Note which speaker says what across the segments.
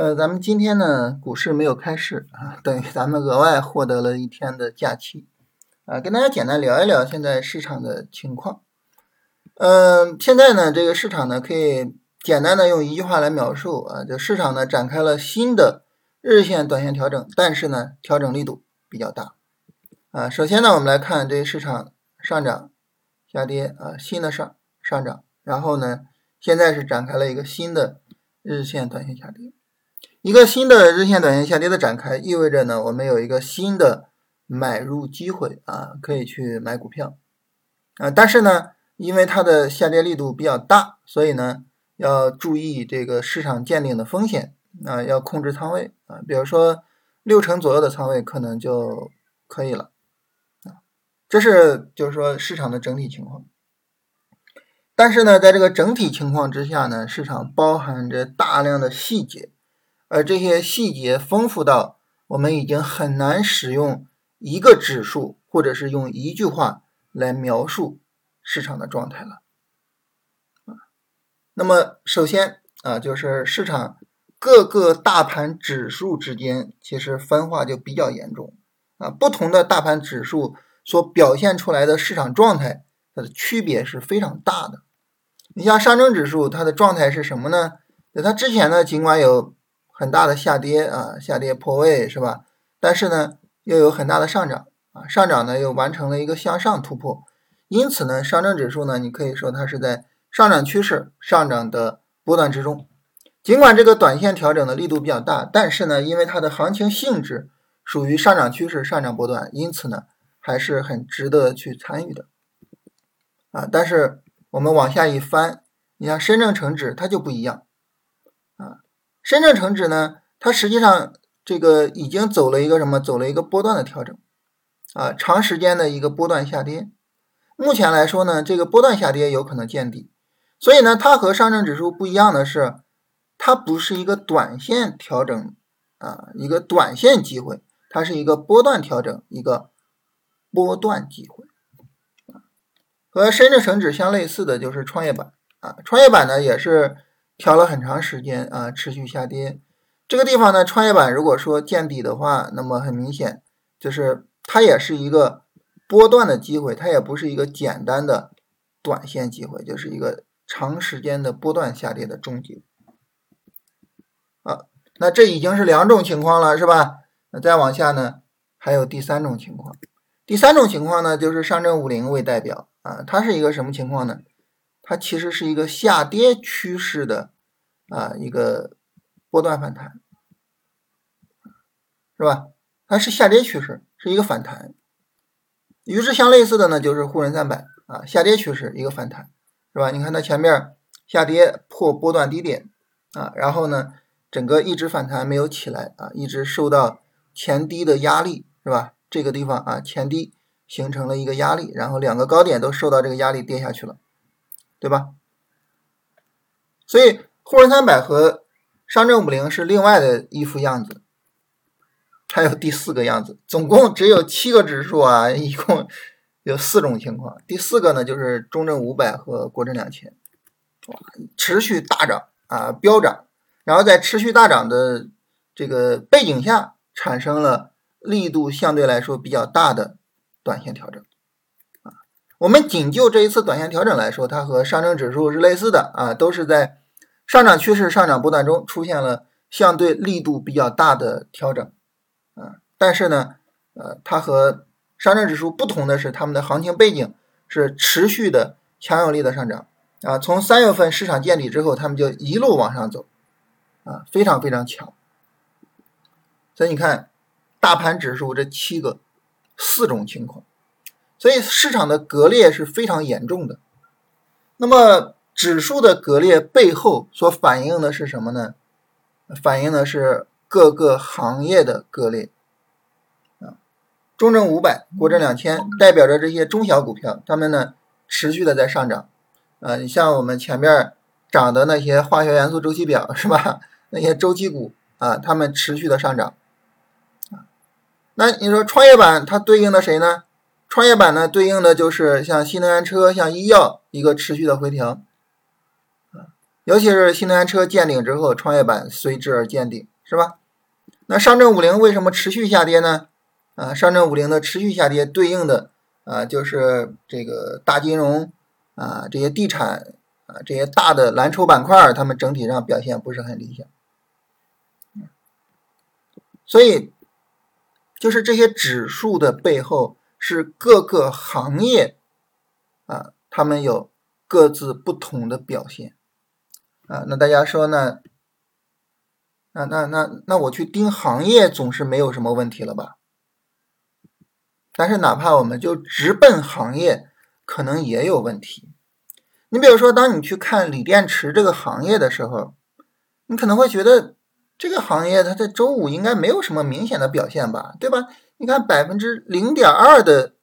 Speaker 1: 呃，咱们今天呢，股市没有开市啊，等于咱们额外获得了一天的假期啊，跟大家简单聊一聊现在市场的情况。嗯，现在呢，这个市场呢，可以简单的用一句话来描述啊，就市场呢展开了新的日线、短线调整，但是呢，调整力度比较大啊。首先呢，我们来看这市场上涨、下跌啊，新的上上涨，然后呢，现在是展开了一个新的日线、短线下跌。一个新的日线、短线下跌的展开，意味着呢，我们有一个新的买入机会啊，可以去买股票啊。但是呢，因为它的下跌力度比较大，所以呢，要注意这个市场见顶的风险啊，要控制仓位啊。比如说六成左右的仓位可能就可以了啊。这是就是说市场的整体情况。但是呢，在这个整体情况之下呢，市场包含着大量的细节。而这些细节丰富到我们已经很难使用一个指数或者是用一句话来描述市场的状态了啊。那么首先啊，就是市场各个大盘指数之间其实分化就比较严重啊。不同的大盘指数所表现出来的市场状态，它的区别是非常大的。你像上证指数，它的状态是什么呢？它之前呢，尽管有很大的下跌啊，下跌破位是吧？但是呢，又有很大的上涨啊，上涨呢又完成了一个向上突破，因此呢，上证指数呢，你可以说它是在上涨趋势上涨的波段之中。尽管这个短线调整的力度比较大，但是呢，因为它的行情性质属于上涨趋势上涨波段，因此呢，还是很值得去参与的啊。但是我们往下一翻，你像深证成指它就不一样。深证成指呢，它实际上这个已经走了一个什么？走了一个波段的调整，啊，长时间的一个波段下跌。目前来说呢，这个波段下跌有可能见底，所以呢，它和上证指数不一样的是，它不是一个短线调整啊，一个短线机会，它是一个波段调整，一个波段机会。和深证成指相类似的就是创业板啊，创业板呢也是。调了很长时间啊，持续下跌。这个地方呢，创业板如果说见底的话，那么很明显就是它也是一个波段的机会，它也不是一个简单的短线机会，就是一个长时间的波段下跌的终结。啊，那这已经是两种情况了，是吧？那再往下呢，还有第三种情况。第三种情况呢，就是上证五零为代表啊，它是一个什么情况呢？它其实是一个下跌趋势的啊一个波段反弹，是吧？它是下跌趋势，是一个反弹。与之相类似的呢，就是沪深三百啊，下跌趋势一个反弹，是吧？你看它前面下跌破波段低点啊，然后呢，整个一直反弹没有起来啊，一直受到前低的压力，是吧？这个地方啊，前低形成了一个压力，然后两个高点都受到这个压力跌下去了。对吧？所以沪深三百和上证五零是另外的一副样子，还有第四个样子，总共只有七个指数啊，一共有四种情况。第四个呢，就是中证五百和国证两千，哇，持续大涨啊，飙涨，然后在持续大涨的这个背景下，产生了力度相对来说比较大的短线调整。我们仅就这一次短线调整来说，它和上证指数是类似的啊，都是在上涨趋势上涨波段中出现了相对力度比较大的调整啊。但是呢，呃，它和上证指数不同的是，它们的行情背景是持续的强有力的上涨啊。从三月份市场见底之后，他们就一路往上走啊，非常非常强。所以你看，大盘指数这七个四种情况。所以市场的割裂是非常严重的。那么指数的割裂背后所反映的是什么呢？反映的是各个行业的割裂。啊，中证五百、国证两千代表着这些中小股票，它们呢持续的在上涨。啊，你像我们前面涨的那些化学元素周期表是吧？那些周期股啊，它们持续的上涨。那你说创业板它对应的谁呢？创业板呢，对应的就是像新能源车、像医药一个持续的回调，尤其是新能源车见顶之后，创业板随之而见顶，是吧？那上证五零为什么持续下跌呢？啊，上证五零的持续下跌对应的啊就是这个大金融啊这些地产啊这些大的蓝筹板块，它们整体上表现不是很理想。所以，就是这些指数的背后是各个行业啊，他们有各自不同的表现啊。那大家说呢？那那那那我去盯行业总是没有什么问题了吧？但是哪怕我们就直奔行业，可能也有问题。你比如说，当你去看锂电池这个行业的时候，你可能会觉得这个行业它在周五应该没有什么明显的表现吧，对吧？你看百分之零点二的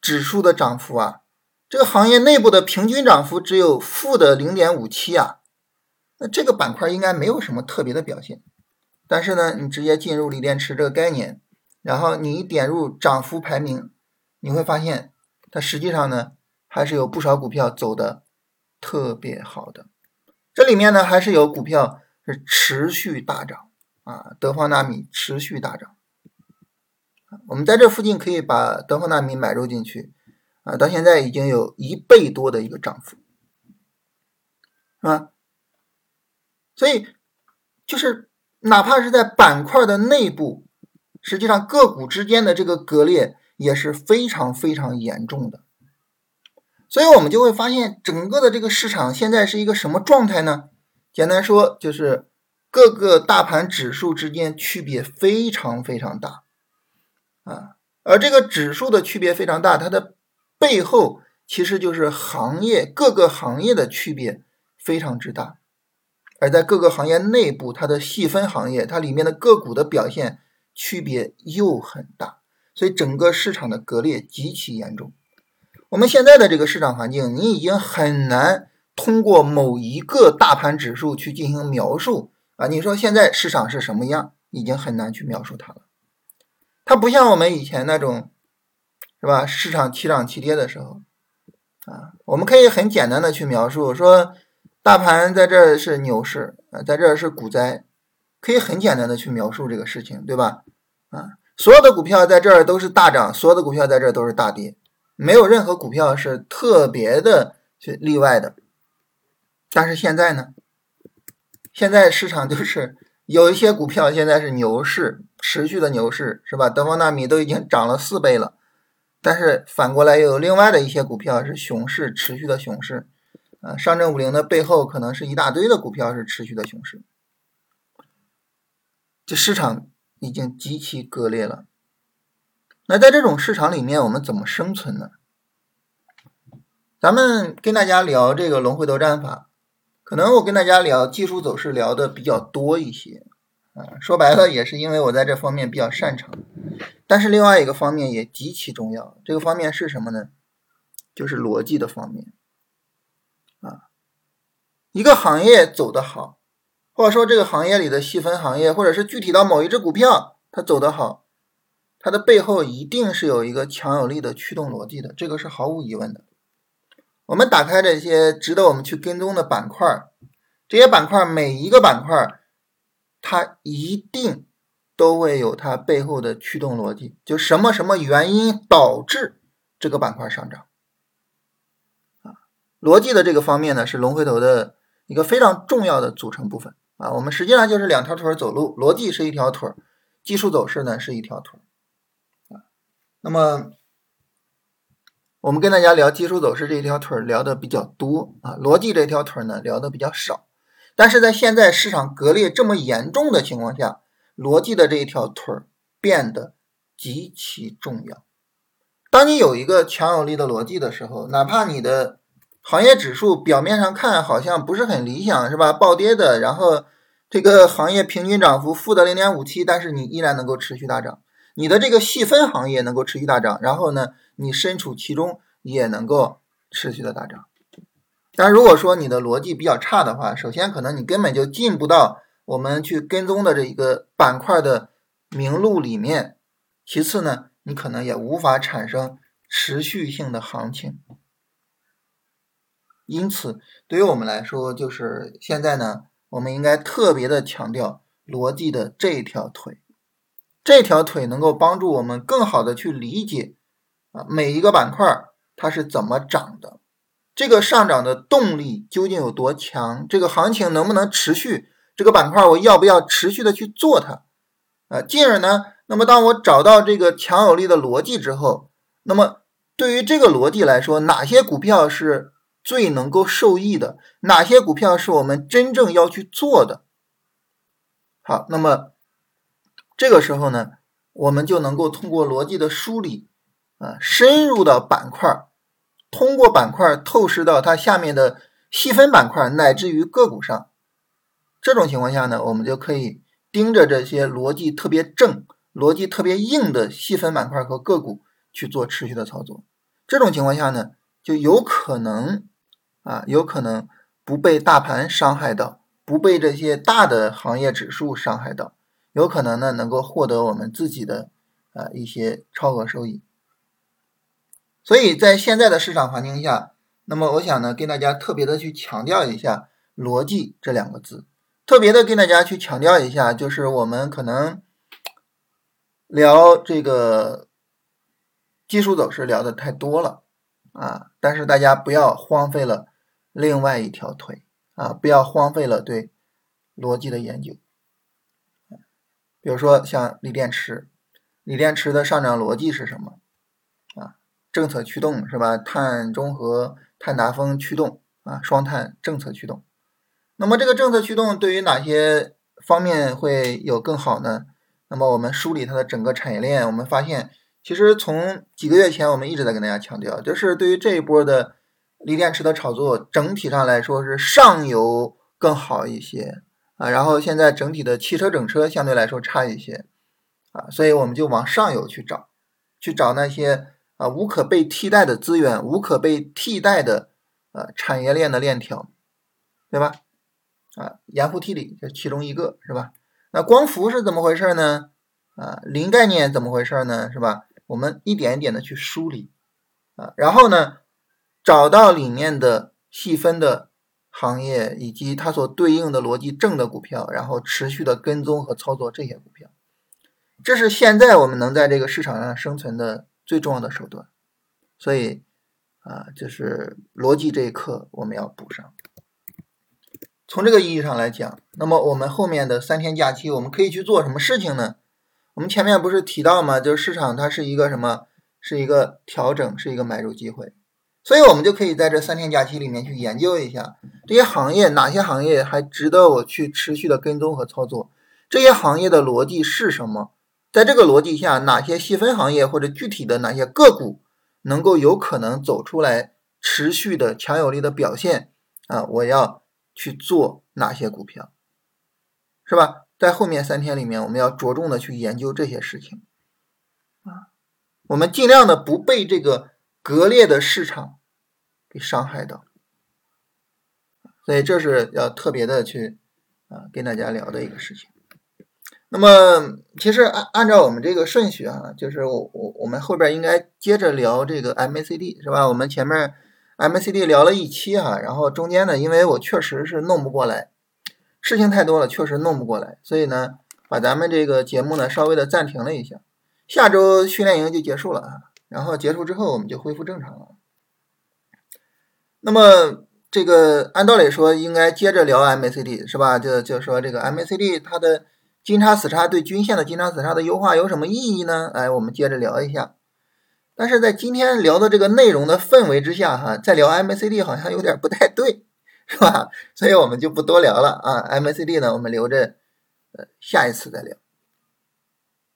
Speaker 1: 指数的涨幅啊，这个行业内部的平均涨幅只有负的零点五七啊。那这个板块应该没有什么特别的表现，但是呢，你直接进入锂电池这个概念，然后你一点入涨幅排名，你会发现它实际上呢还是有不少股票走的特别好的，这里面呢还是有股票是持续大涨啊，德方纳米持续大涨，我们在这附近可以把德方纳米买入进去啊，到现在已经有一倍多的一个涨幅，是吧？所以，就是哪怕是在板块的内部，实际上个股之间的这个割裂也是非常非常严重的。所以我们就会发现，整个的这个市场现在是一个什么状态呢？简单说，就是各个大盘指数之间区别非常非常大啊。而这个指数的区别非常大，它的背后其实就是行业各个行业的区别非常之大。而在各个行业内部，它的细分行业，它里面的个股的表现区别又很大，所以整个市场的割裂极其严重。我们现在的这个市场环境，你已经很难通过某一个大盘指数去进行描述啊！你说现在市场是什么样，已经很难去描述它了。它不像我们以前那种，是吧？市场齐涨齐跌的时候啊，我们可以很简单的去描述说。大盘在这是牛市啊，在这是股灾，可以很简单的去描述这个事情，对吧？啊，所有的股票在这儿都是大涨，所有的股票在这儿都是大跌，没有任何股票是特别的去例外的。但是现在呢，现在市场就是有一些股票现在是牛市，持续的牛市，是吧？德方纳米都已经涨了四倍了，但是反过来又有另外的一些股票是熊市，持续的熊市。啊，上证五零的背后可能是一大堆的股票是持续的熊市，这市场已经极其割裂了。那在这种市场里面，我们怎么生存呢？咱们跟大家聊这个龙回头战法，可能我跟大家聊技术走势聊的比较多一些，啊，说白了也是因为我在这方面比较擅长。但是另外一个方面也极其重要，这个方面是什么呢？就是逻辑的方面。啊，一个行业走得好，或者说这个行业里的细分行业，或者是具体到某一只股票它走得好，它的背后一定是有一个强有力的驱动逻辑的，这个是毫无疑问的。我们打开这些值得我们去跟踪的板块，这些板块每一个板块，它一定都会有它背后的驱动逻辑，就什么什么原因导致这个板块上涨。啊逻辑的这个方面呢，是龙回头的一个非常重要的组成部分啊。我们实际上就是两条腿走路，逻辑是一条腿，技术走势呢是一条腿啊。那么我们跟大家聊技术走势这条腿聊的比较多啊，逻辑这条腿呢聊的比较少。但是在现在市场割裂这么严重的情况下，逻辑的这一条腿变得极其重要。当你有一个强有力的逻辑的时候，哪怕你的行业指数表面上看好像不是很理想，是吧？暴跌的，然后这个行业平均涨幅负的零点五七，但是你依然能够持续大涨。你的这个细分行业能够持续大涨，然后呢，你身处其中也能够持续的大涨。但如果说你的逻辑比较差的话，首先可能你根本就进不到我们去跟踪的这一个板块的名录里面。其次呢，你可能也无法产生持续性的行情。因此，对于我们来说，就是现在呢，我们应该特别的强调逻辑的这条腿，这条腿能够帮助我们更好的去理解每一个板块它是怎么涨的，这个上涨的动力究竟有多强，这个行情能不能持续，这个板块我要不要持续的去做它啊？进而呢，那么当我找到这个强有力的逻辑之后，那么对于这个逻辑来说，哪些股票是最能够受益的？哪些股票是我们真正要去做的？好，那么这个时候呢，我们就能够通过逻辑的梳理，啊，深入到板块，通过板块透视到它下面的细分板块，乃至于个股上。这种情况下呢，我们就可以盯着这些逻辑特别正、逻辑特别硬的细分板块和个股。去做持续的操作，这种情况下呢，就有可能啊，有可能不被大盘伤害到，不被这些大的行业指数伤害到，有可能呢能够获得我们自己的啊一些超额收益。所以在现在的市场环境下，那么我想呢跟大家特别的去强调一下“逻辑”这两个字，特别的跟大家去强调一下，就是我们可能聊这个。技术走势聊的太多了啊，但是大家不要荒废了另外一条腿啊，不要荒废了对逻辑的研究。比如说像锂电池，锂电池的上涨逻辑是什么？政策驱动是吧？碳中和、碳达峰驱动啊，双碳政策驱动。那么这个政策驱动对于哪些方面会有更好呢？那么我们梳理它的整个产业链，我们发现。其实从几个月前，我们一直在跟大家强调，就是对于这一波的锂电池的炒作，整体上来说是上游更好一些啊，然后现在整体的汽车整车相对来说差一些啊，所以我们就往上游去找，去找那些啊无可被替代的资源，无可被替代的呃产业链的链条，对吧？啊，盐湖提锂就其中一个是吧？那光伏是怎么回事呢？啊，零概念怎么回事呢？是吧？我们一点一点的去梳理啊，然后呢，找到里面的细分的行业以及它所对应的逻辑正的股票，然后持续的跟踪和操作这些股票，这是现在我们能在这个市场上生存的最重要的手段。所以啊，就是逻辑这一课我们要补上。从这个意义上来讲，那么我们后面的三天假期我们可以去做什么事情呢？我们前面不是提到吗？就是市场它是一个什么？是一个调整，是一个买入机会，所以我们就可以在这三天假期里面去研究一下这些行业，哪些行业还值得我去持续的跟踪和操作？这些行业的逻辑是什么？在这个逻辑下，哪些细分行业或者具体的哪些个股能够有可能走出来持续的强有力的表现？啊，我要去做哪些股票，是吧？在后面三天里面，我们要着重的去研究这些事情，啊，我们尽量的不被这个割裂的市场给伤害到，所以这是要特别的去啊跟大家聊的一个事情。那么，其实按按照我们这个顺序啊，就是我我我们后边应该接着聊这个 MACD 是吧？我们前面 MACD 聊了一期哈，然后中间呢，因为我确实是弄不过来。事情太多了，确实弄不过来，所以呢，把咱们这个节目呢稍微的暂停了一下。下周训练营就结束了啊，然后结束之后我们就恢复正常了。那么这个按道理说应该接着聊 MACD 是吧？就就说这个 MACD 它的金叉死叉对均线的金叉死叉的优化有什么意义呢？哎，我们接着聊一下。但是在今天聊的这个内容的氛围之下哈，再聊 MACD 好像有点不太对。是吧？所以我们就不多聊了啊。MACD 呢，我们留着呃下一次再聊。